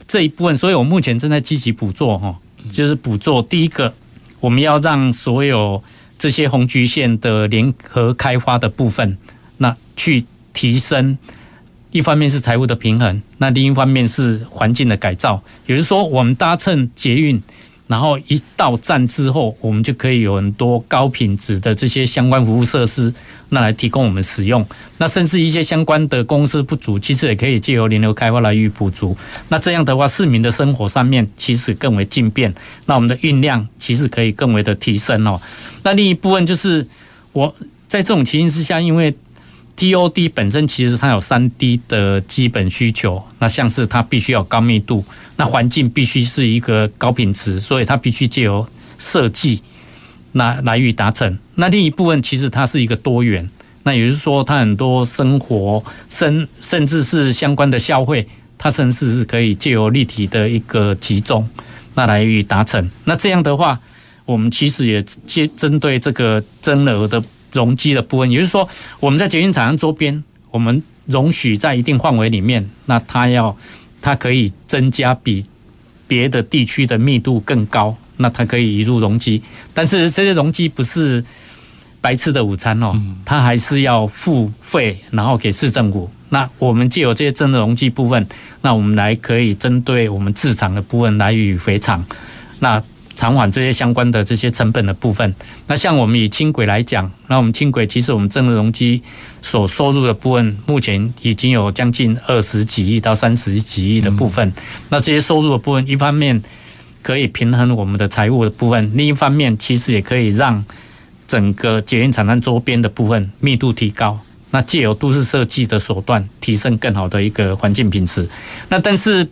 这一部分，所以我目前正在积极补做哈，就是补做第一个，我们要让所有这些红橘线的联合开发的部分，那去提升，一方面是财务的平衡，那另一方面是环境的改造，也就是说，我们搭乘捷运。然后一到站之后，我们就可以有很多高品质的这些相关服务设施，那来提供我们使用。那甚至一些相关的公司不足，其实也可以借由联流开发来予以补足。那这样的话，市民的生活上面其实更为进便。那我们的运量其实可以更为的提升哦。那另一部分就是我在这种情形之下，因为 TOD 本身其实它有三 D 的基本需求，那像是它必须要高密度。那环境必须是一个高品质，所以它必须借由设计那来予达成。那另一部分其实它是一个多元，那也就是说，它很多生活甚甚至是相关的消费，它甚至是可以借由立体的一个集中，那来予以达成。那这样的话，我们其实也接针对这个增额的容积的部分，也就是说，我们在捷运场站周边，我们容许在一定范围里面，那它要。它可以增加比别的地区的密度更高，那它可以移入容积，但是这些容积不是白吃的午餐哦，它还是要付费，然后给市政府。那我们既有这些真的容积部分，那我们来可以针对我们自场的部分来予赔偿。那偿还这些相关的这些成本的部分，那像我们以轻轨来讲，那我们轻轨其实我们正的容积所收入的部分，目前已经有将近二十几亿到三十几亿的部分。那这些收入的部分，一方面可以平衡我们的财务的部分，另一方面其实也可以让整个捷运场站周边的部分密度提高。那借由都市设计的手段，提升更好的一个环境品质。那但是。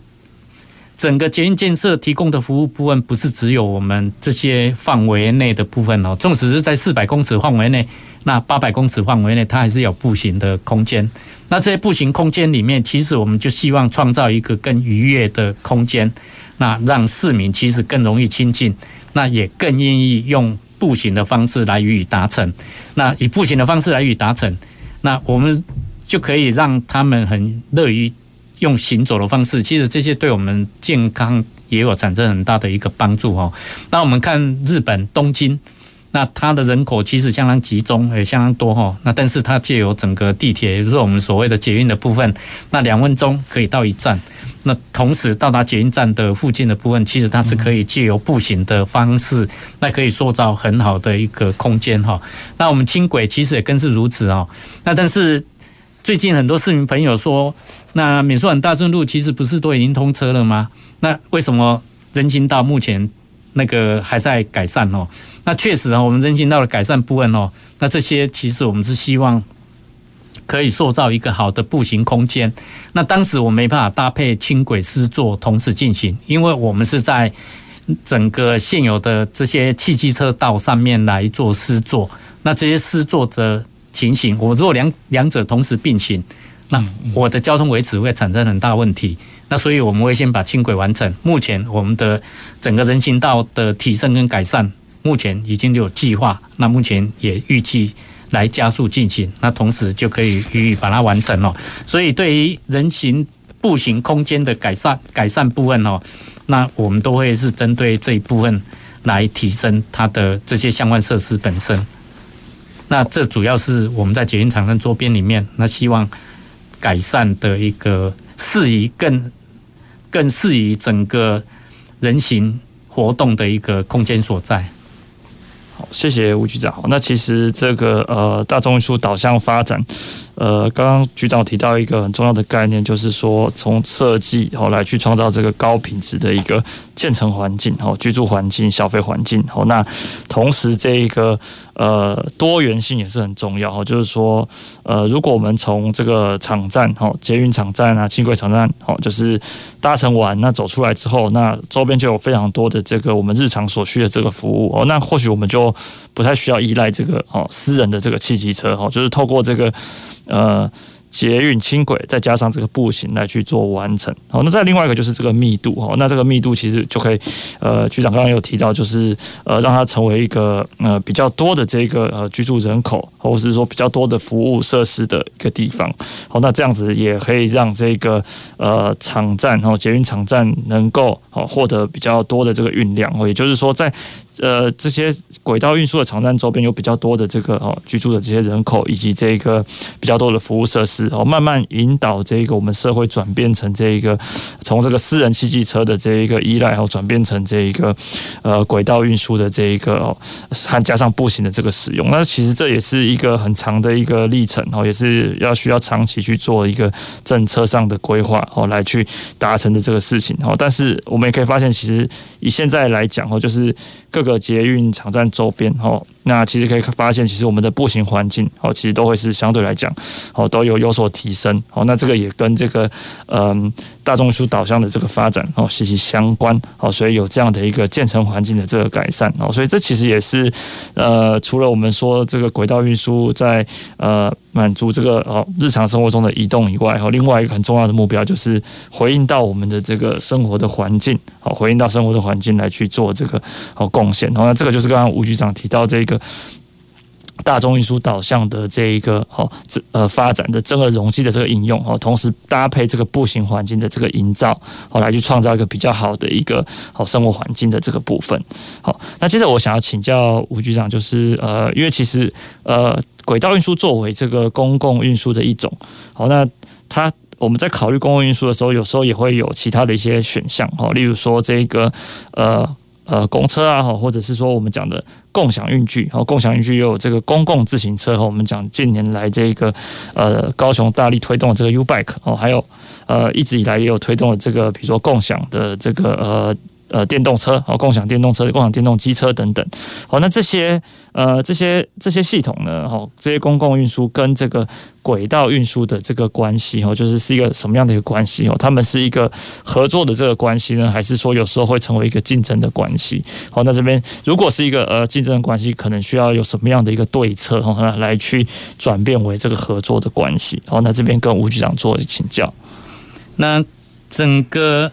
整个捷运建设提供的服务部分，不是只有我们这些范围内的部分哦。纵使是在四百公尺范围内，那八百公尺范围内，它还是有步行的空间。那这些步行空间里面，其实我们就希望创造一个更愉悦的空间，那让市民其实更容易亲近，那也更愿意用步行的方式来予以达成。那以步行的方式来予以达成，那我们就可以让他们很乐于。用行走的方式，其实这些对我们健康也有产生很大的一个帮助哦。那我们看日本东京，那它的人口其实相当集中，也相当多哈。那但是它借由整个地铁，也就是我们所谓的捷运的部分，那两分钟可以到一站。那同时到达捷运站的附近的部分，其实它是可以借由步行的方式，那可以塑造很好的一个空间哈。那我们轻轨其实也更是如此哦。那但是。最近很多市民朋友说，那美术馆大顺路其实不是都已经通车了吗？那为什么人行道目前那个还在改善哦？那确实啊，我们人行道的改善部分哦，那这些其实我们是希望可以塑造一个好的步行空间。那当时我没办法搭配轻轨施作同时进行，因为我们是在整个现有的这些汽机车道上面来做施作，那这些施作的。情形，我如果两两者同时并行，那我的交通维持会产生很大问题。那所以我们会先把轻轨完成。目前我们的整个人行道的提升跟改善，目前已经有计划。那目前也预计来加速进行，那同时就可以予以把它完成了。所以对于人行步行空间的改善改善部分哦，那我们都会是针对这一部分来提升它的这些相关设施本身。那这主要是我们在捷运场站周边里面，那希望改善的一个适宜更更适宜整个人行活动的一个空间所在。好，谢谢吴局长。那其实这个呃大众运输导向发展。呃，刚刚局长提到一个很重要的概念，就是说从设计哦来去创造这个高品质的一个建成环境哦，居住环境、消费环境哦。那同时这一个呃多元性也是很重要哦，就是说呃，如果我们从这个场站哦，捷运场站啊、轻轨场站哦，就是搭乘完那走出来之后，那周边就有非常多的这个我们日常所需的这个服务哦，那或许我们就不太需要依赖这个哦私人的这个汽机车哦，就是透过这个。呃，捷运轻轨再加上这个步行来去做完成。好，那再另外一个就是这个密度哈，那这个密度其实就可以，呃，局长刚刚有提到，就是呃，让它成为一个呃比较多的这个呃居住人口，或者是说比较多的服务设施的一个地方。好，那这样子也可以让这个呃场站哈，捷运场站能够好获得比较多的这个运量。哦，也就是说在。呃，这些轨道运输的场站周边有比较多的这个哦居住的这些人口，以及这个比较多的服务设施哦，慢慢引导这一个我们社会转变成这一个从这个私人汽机车的这一个依赖，然后转变成这一个呃轨道运输的这一个哦，还加上步行的这个使用。那其实这也是一个很长的一个历程哦，也是要需要长期去做一个政策上的规划哦，来去达成的这个事情哦。但是我们也可以发现，其实以现在来讲哦，就是。各个捷运场站周边，哦，那其实可以发现，其实我们的步行环境，哦，其实都会是相对来讲，哦，都有有所提升，哦，那这个也跟这个，嗯，大众运输导向的这个发展，哦，息息相关，哦，所以有这样的一个建成环境的这个改善，哦，所以这其实也是，呃，除了我们说这个轨道运输在，呃。满足这个哦日常生活中的移动以外，哈，另外一个很重要的目标就是回应到我们的这个生活的环境，好，回应到生活的环境来去做这个好贡献。那这个就是刚刚吴局长提到这个。大众运输导向的这一个哦，这呃发展的整个容积的这个应用哦，同时搭配这个步行环境的这个营造，哦，来去创造一个比较好的一个好生活环境的这个部分。好，那接着我想要请教吴局长，就是呃，因为其实呃，轨道运输作为这个公共运输的一种，好，那它我们在考虑公共运输的时候，有时候也会有其他的一些选项哦，例如说这个呃。呃，公车啊，或者是说我们讲的共享运具，然后共享运具也有这个公共自行车，和我们讲近年来这个呃高雄大力推动这个 U Bike 哦，还有呃一直以来也有推动的这个，比如说共享的这个呃。呃，电动车哦，共享电动车、共享电动机车等等，好，那这些呃，这些这些系统呢，哈，这些公共运输跟这个轨道运输的这个关系，哈，就是是一个什么样的一个关系？哦，他们是一个合作的这个关系呢，还是说有时候会成为一个竞争的关系？好，那这边如果是一个呃竞争关系，可能需要有什么样的一个对策，哈，来去转变为这个合作的关系？好，那这边跟吴局长做请教。那整个。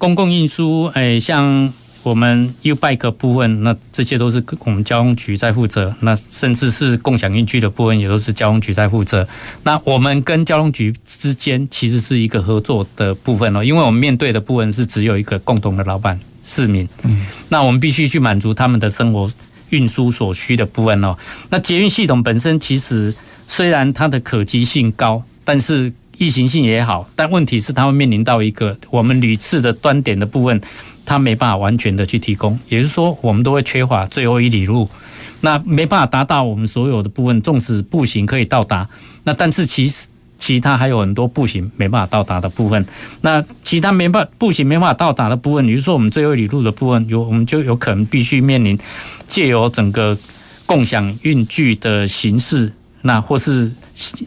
公共运输，哎，像我们 U Bike 部分，那这些都是我们交通局在负责。那甚至是共享运具的部分，也都是交通局在负责。那我们跟交通局之间其实是一个合作的部分哦，因为我们面对的部分是只有一个共同的老板市民。嗯，那我们必须去满足他们的生活运输所需的部分哦。那捷运系统本身其实虽然它的可及性高，但是易行性也好，但问题是它会面临到一个我们屡次的端点的部分，它没办法完全的去提供，也就是说，我们都会缺乏最后一里路，那没办法达到我们所有的部分。纵使步行可以到达，那但是其实其他还有很多步行没办法到达的部分。那其他没办步行没办法到达的部分，比如说我们最后一里路的部分，有我们就有可能必须面临借由整个共享运具的形式。那或是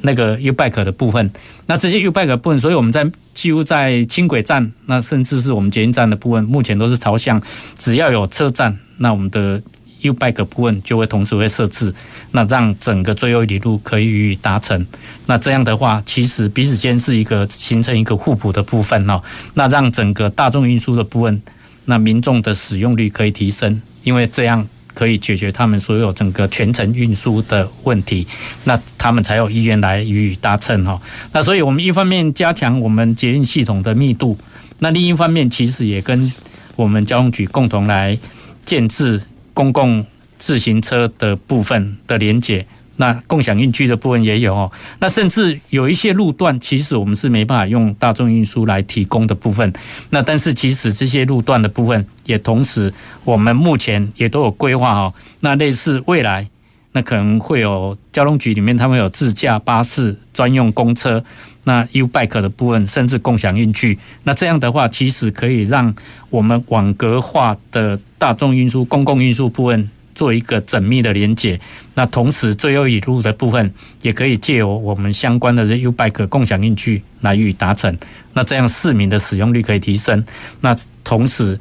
那个 U-Bike 的部分，那这些 U-Bike 部分，所以我们在几乎在轻轨站，那甚至是我们捷运站的部分，目前都是朝向，只要有车站，那我们的 U-Bike 部分就会同时会设置，那让整个最后一里路可以予以达成。那这样的话，其实彼此间是一个形成一个互补的部分哦。那让整个大众运输的部分，那民众的使用率可以提升，因为这样。可以解决他们所有整个全程运输的问题，那他们才有意愿来予以搭乘哈。那所以我们一方面加强我们捷运系统的密度，那另一方面其实也跟我们交通局共同来建置公共自行车的部分的连接。那共享运具的部分也有哦，那甚至有一些路段，其实我们是没办法用大众运输来提供的部分。那但是其实这些路段的部分，也同时我们目前也都有规划哦。那类似未来，那可能会有交通局里面他们有自驾巴士、专用公车，那 U Bike 的部分，甚至共享运具。那这样的话，其实可以让我们网格化的大众运输、公共运输部分做一个缜密的连结。那同时，最后一里路的部分也可以借由我们相关的这 U Bike 共享运具来予以达成。那这样市民的使用率可以提升。那同时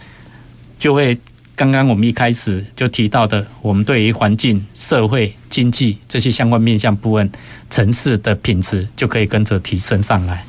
就会。刚刚我们一开始就提到的，我们对于环境、社会、经济这些相关面向部分，城市的品质就可以跟着提升上来。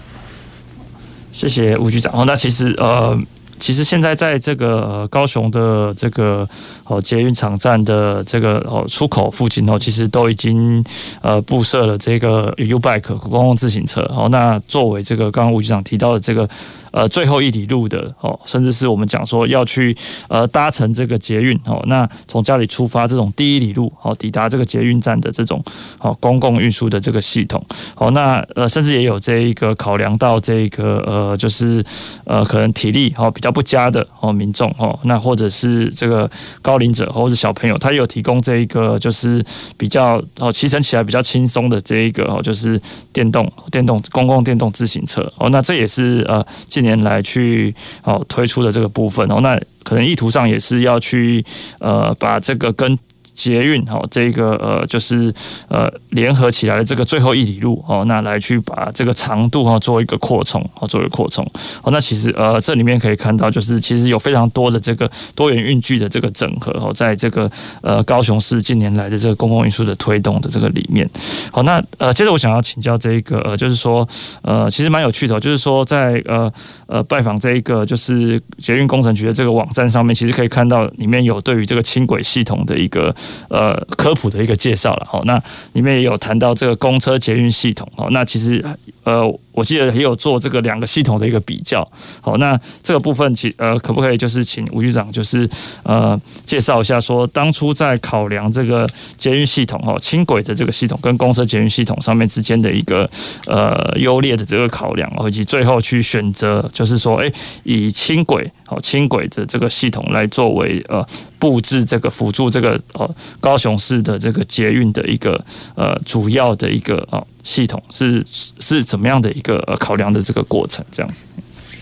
谢谢吴局长。那其实呃。其实现在在这个高雄的这个哦捷运场站的这个哦出口附近哦，其实都已经呃布设了这个 U Bike 公共自行车好。那作为这个刚刚吴局长提到的这个呃最后一里路的哦，甚至是我们讲说要去呃搭乘这个捷运哦，那从家里出发这种第一里路哦，抵达这个捷运站的这种哦公共运输的这个系统哦，那呃甚至也有这一个考量到这个呃就是呃可能体力哦比较。不佳的哦，民众哦，那或者是这个高龄者或者是小朋友，他有提供这一个就是比较哦骑乘起来比较轻松的这一个哦，就是电动电动公共电动自行车哦，那这也是呃年来去哦推出的这个部分哦，那可能意图上也是要去呃把这个跟。捷运哦，这个呃就是呃联合起来的这个最后一里路哦，那来去把这个长度哈做一个扩充哦，做一个扩充哦，那其实呃这里面可以看到，就是其实有非常多的这个多元运具的这个整合哦，在这个呃高雄市近年来的这个公共运输的推动的这个里面。好，那呃接着我想要请教这一个呃，就是说呃其实蛮有趣的，就是说在呃呃拜访这一个就是捷运工程局的这个网站上面，其实可以看到里面有对于这个轻轨系统的一个。呃，科普的一个介绍了，好，那里面也有谈到这个公车捷运系统，好，那其实呃。我记得也有做这个两个系统的一个比较，好，那这个部分其呃可不可以就是请吴局长就是呃介绍一下，说当初在考量这个捷运系统哦，轻轨的这个系统跟公车捷运系统上面之间的一个呃优劣的这个考量，以及最后去选择就是说，哎，以轻轨哦轻轨的这个系统来作为呃布置这个辅助这个呃高雄市的这个捷运的一个呃主要的一个啊。系统是是怎么样的一个考量的这个过程？这样子。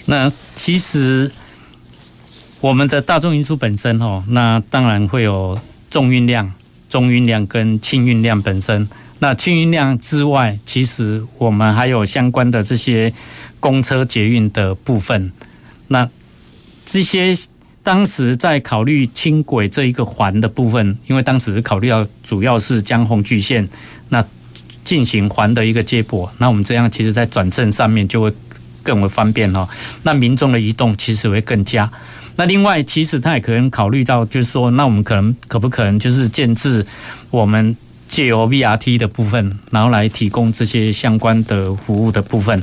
那其实我们的大众运输本身哦，那当然会有重运量、中运量跟轻运量本身。那轻运量之外，其实我们还有相关的这些公车捷运的部分。那这些当时在考虑轻轨这一个环的部分，因为当时考虑到主要是江红巨线。进行环的一个接驳，那我们这样其实在转乘上面就会更为方便哦。那民众的移动其实会更佳。那另外，其实他也可能考虑到，就是说，那我们可能可不可能就是建置我们借由 VRT 的部分，然后来提供这些相关的服务的部分。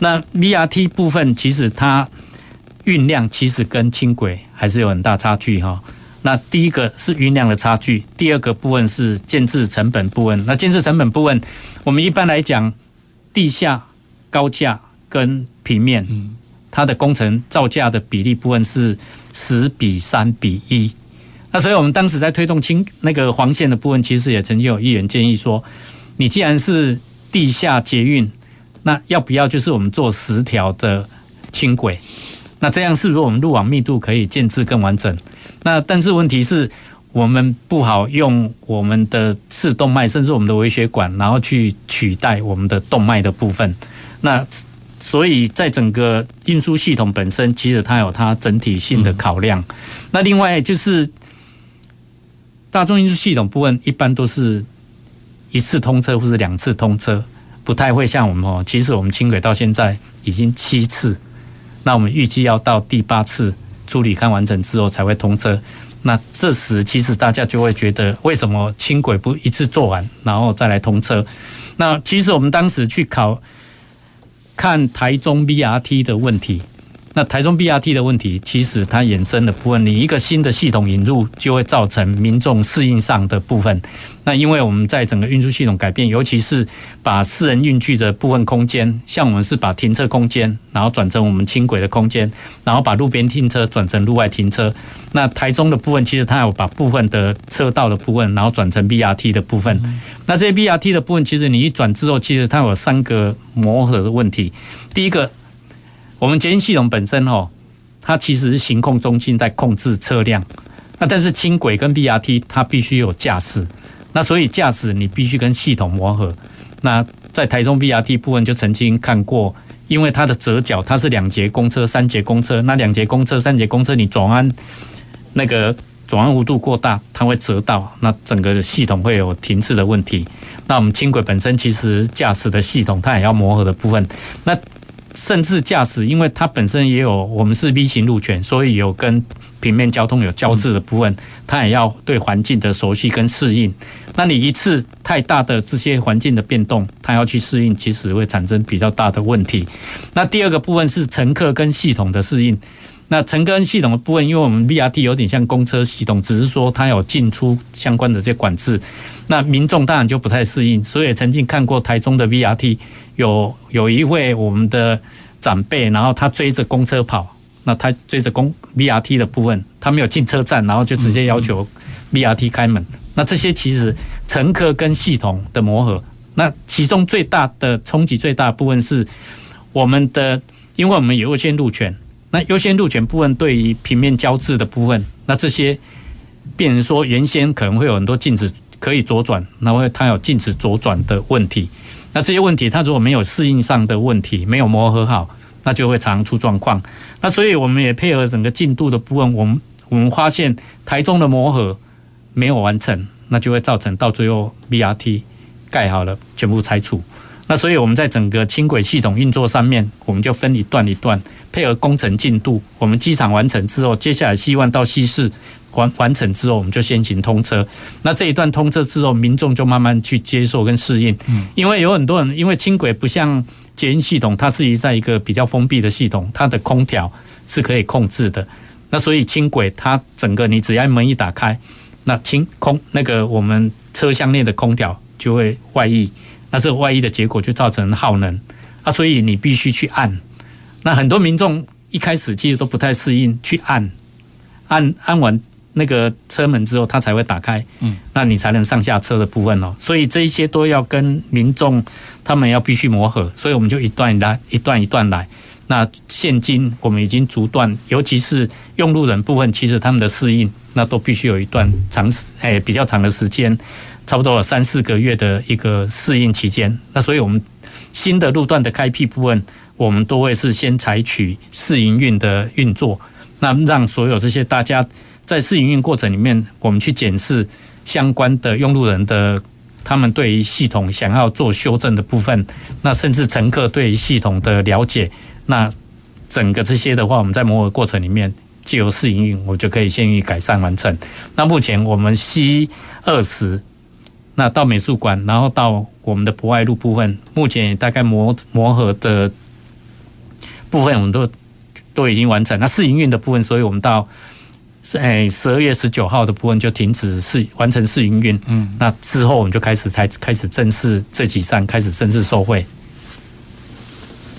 那 VRT 部分其实它运量其实跟轻轨还是有很大差距哈。那第一个是云量的差距，第二个部分是建置成本部分。那建置成本部分，我们一般来讲，地下、高架跟平面，它的工程造价的比例部分是十比三比一。那所以我们当时在推动轻那个黄线的部分，其实也曾经有议员建议说，你既然是地下捷运，那要不要就是我们做十条的轻轨？那这样是如果我们路网密度可以建置更完整。那但是问题是，我们不好用我们的次动脉，甚至我们的微血管，然后去取代我们的动脉的部分。那所以在整个运输系统本身，其实它有它整体性的考量。那另外就是大众运输系统部分，一般都是一次通车或者两次通车，不太会像我们哦。其实我们轻轨到现在已经七次，那我们预计要到第八次。处理看完成之后才会通车，那这时其实大家就会觉得，为什么轻轨不一次做完然后再来通车？那其实我们当时去考看台中 BRT 的问题，那台中 BRT 的问题，其实它衍生的部分，你一个新的系统引入，就会造成民众适应上的部分。那因为我们在整个运输系统改变，尤其是把私人运具的部分空间，像我们是把停车空间，然后转成我们轻轨的空间，然后把路边停车转成路外停车。那台中的部分，其实它有把部分的车道的部分，然后转成 BRT 的部分。那这些 BRT 的部分，其实你一转之后，其实它有三个磨合的问题。第一个。我们捷运系统本身哦，它其实是行控中心在控制车辆，那但是轻轨跟 BRT 它必须有驾驶，那所以驾驶你必须跟系统磨合。那在台中 BRT 部分就曾经看过，因为它的折角它是两节公车、三节公车，那两节公车、三节公车你转弯那个转弯弧度过大，它会折到，那整个系统会有停滞的问题。那我们轻轨本身其实驾驶的系统它也要磨合的部分，那。甚至驾驶，因为它本身也有我们是 V 型路权，所以有跟平面交通有交织的部分，它也要对环境的熟悉跟适应。那你一次太大的这些环境的变动，它要去适应，其实会产生比较大的问题。那第二个部分是乘客跟系统的适应。那乘客跟系统的部分，因为我们 BRT 有点像公车系统，只是说它有进出相关的这些管制，那民众当然就不太适应。所以曾经看过台中的 BRT。有有一位我们的长辈，然后他追着公车跑，那他追着公 BRT 的部分，他没有进车站，然后就直接要求 BRT 开门。那这些其实乘客跟系统的磨合，那其中最大的冲击最大的部分是我们的，因为我们有优先路权，那优先路权部分对于平面交织的部分，那这些变成说原先可能会有很多禁止可以左转，那会它有禁止左转的问题。那这些问题，它如果没有适应上的问题，没有磨合好，那就会常出状况。那所以我们也配合整个进度的部分，我们我们发现台中的磨合没有完成，那就会造成到最后 BRT 盖好了全部拆除。那所以我们在整个轻轨系统运作上面，我们就分一段一段配合工程进度。我们机场完成之后，接下来希望到西市。完完成之后，我们就先行通车。那这一段通车之后，民众就慢慢去接受跟适应。嗯，因为有很多人，因为轻轨不像捷运系统，它是在一个比较封闭的系统，它的空调是可以控制的。那所以轻轨它整个你只要门一打开，那轻空那个我们车厢内的空调就会外溢。那这个外溢的结果就造成耗能啊，所以你必须去按。那很多民众一开始其实都不太适应去按，按按完。那个车门之后，它才会打开，嗯，那你才能上下车的部分哦。所以这一些都要跟民众他们要必须磨合，所以我们就一段来，一段一段来。那现今我们已经逐段，尤其是用路人部分，其实他们的适应，那都必须有一段长时，哎，比较长的时间，差不多有三四个月的一个适应期间。那所以我们新的路段的开辟部分，我们都会是先采取试营运的运作，那让所有这些大家。在试营运过程里面，我们去检视相关的用路人的他们对于系统想要做修正的部分，那甚至乘客对于系统的了解，那整个这些的话，我们在磨合过程里面，借由试营运，我就可以先于改善完成。那目前我们 C 二十，那到美术馆，然后到我们的博爱路部分，目前大概磨磨合的部分，我们都都已经完成。那试营运的部分，所以我们到。是哎，十二月十九号的部分就停止试完成试营运，嗯，那之后我们就开始才开始正式这几站开始正式收费。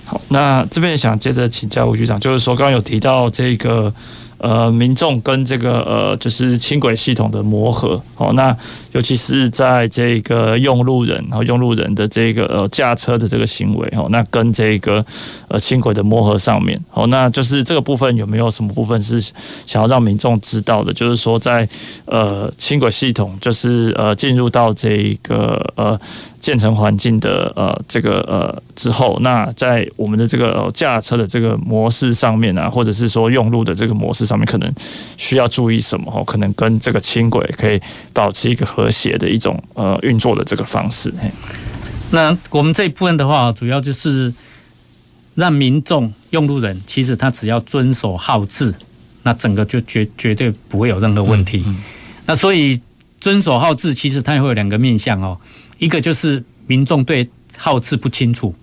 好，那这边也想接着请教吴局长，就是说刚刚有提到这个。呃，民众跟这个呃，就是轻轨系统的磨合，哦，那尤其是在这个用路人，然后用路人的这个呃驾车的这个行为，哦，那跟这个呃轻轨的磨合上面，哦，那就是这个部分有没有什么部分是想要让民众知道的？就是说在呃轻轨系统，就是呃进入到这一个呃。建成环境的呃这个呃之后，那在我们的这个驾车的这个模式上面啊，或者是说用路的这个模式上面，可能需要注意什么？哦，可能跟这个轻轨可以保持一个和谐的一种呃运作的这个方式。那我们这一部分的话，主要就是让民众用路人，其实他只要遵守号志，那整个就绝绝对不会有任何问题。嗯嗯、那所以遵守号志，其实它也会有两个面向哦。一个就是民众对号志不清楚，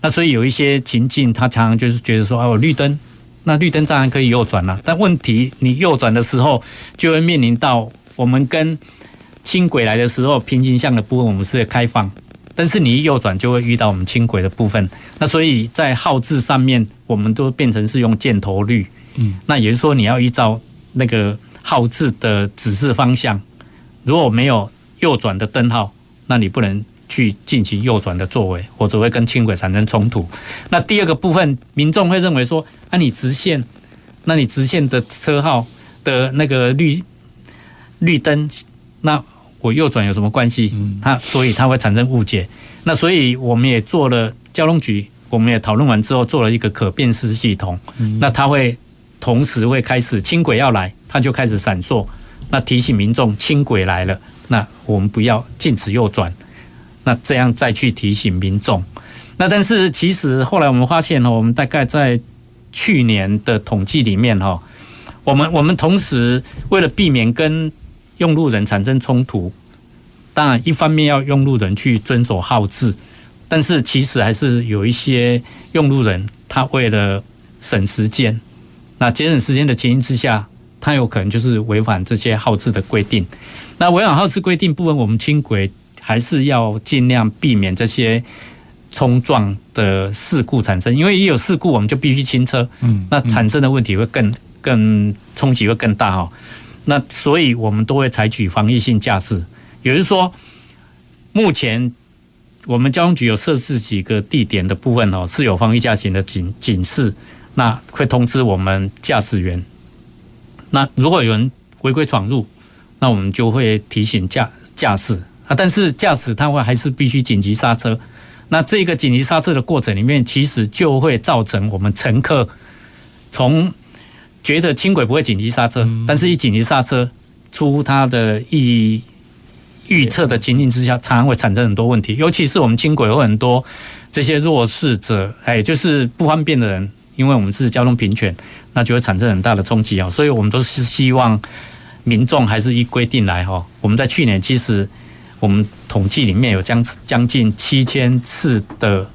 那所以有一些情境，他常常就是觉得说，哦，绿灯那绿灯当然可以右转了，但问题你右转的时候就会面临到我们跟轻轨来的时候平行向的部分我们是开放，但是你一右转就会遇到我们轻轨的部分，那所以在号志上面我们都变成是用箭头绿，嗯，那也就是说你要依照那个号志的指示方向，如果没有右转的灯号，那你不能。去进行右转的作为，或者会跟轻轨产生冲突。那第二个部分，民众会认为说，啊，你直线，那你直线的车号的那个绿绿灯，那我右转有什么关系？他所以它会产生误解。那所以我们也做了交通局，我们也讨论完之后做了一个可辨识系统。那它会同时会开始轻轨要来，它就开始闪烁，那提醒民众轻轨来了，那我们不要禁止右转。那这样再去提醒民众，那但是其实后来我们发现哦，我们大概在去年的统计里面哈，我们我们同时为了避免跟用路人产生冲突，当然一方面要用路人去遵守号志，但是其实还是有一些用路人他为了省时间，那节省时间的情形之下，他有可能就是违反这些号志的规定。那违反号志规定部分，我们轻轨。还是要尽量避免这些冲撞的事故产生，因为一有事故，我们就必须清车，嗯，那产生的问题会更更冲击会更大哈。那所以我们都会采取防御性驾驶，也就是说，目前我们交通局有设置几个地点的部分哦，是有防御驾驶的警警示，那会通知我们驾驶员。那如果有人违规闯入，那我们就会提醒驾驾驶。啊，但是驾驶他会还是必须紧急刹车。那这个紧急刹车的过程里面，其实就会造成我们乘客从觉得轻轨不会紧急刹车，但是一紧急刹车，出他的意预测的情境之下，常常会产生很多问题。尤其是我们轻轨有很多这些弱势者，哎，就是不方便的人，因为我们是交通平权，那就会产生很大的冲击啊。所以我们都是希望民众还是依规定来哈。我们在去年其实。我们统计里面有将将近七千次的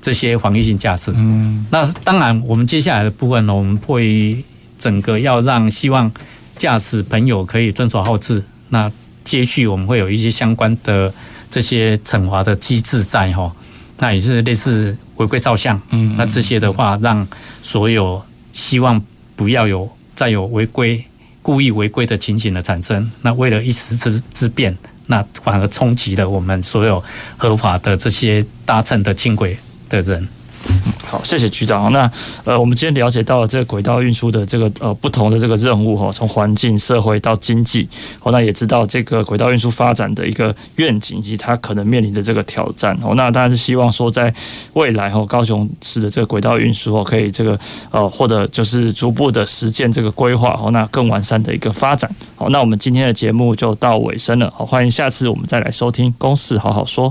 这些防御性驾驶。嗯，那当然，我们接下来的部分呢，我们会整个要让希望驾驶朋友可以遵守号志。那接续我们会有一些相关的这些惩罚的机制在哈。那也是类似违规照相。嗯，那这些的话，让所有希望不要有再有违规、故意违规的情形的产生。那为了一时之之便。那反而冲击了我们所有合法的这些搭乘的轻轨的人。好，谢谢局长。那呃，我们今天了解到了这个轨道运输的这个呃不同的这个任务哈，从环境、社会到经济，好，那也知道这个轨道运输发展的一个愿景以及它可能面临的这个挑战。哦，那当然是希望说在未来哈，高雄市的这个轨道运输哦，可以这个呃或者就是逐步的实践这个规划，好，那更完善的一个发展。好，那我们今天的节目就到尾声了。好，欢迎下次我们再来收听《公事好好说》。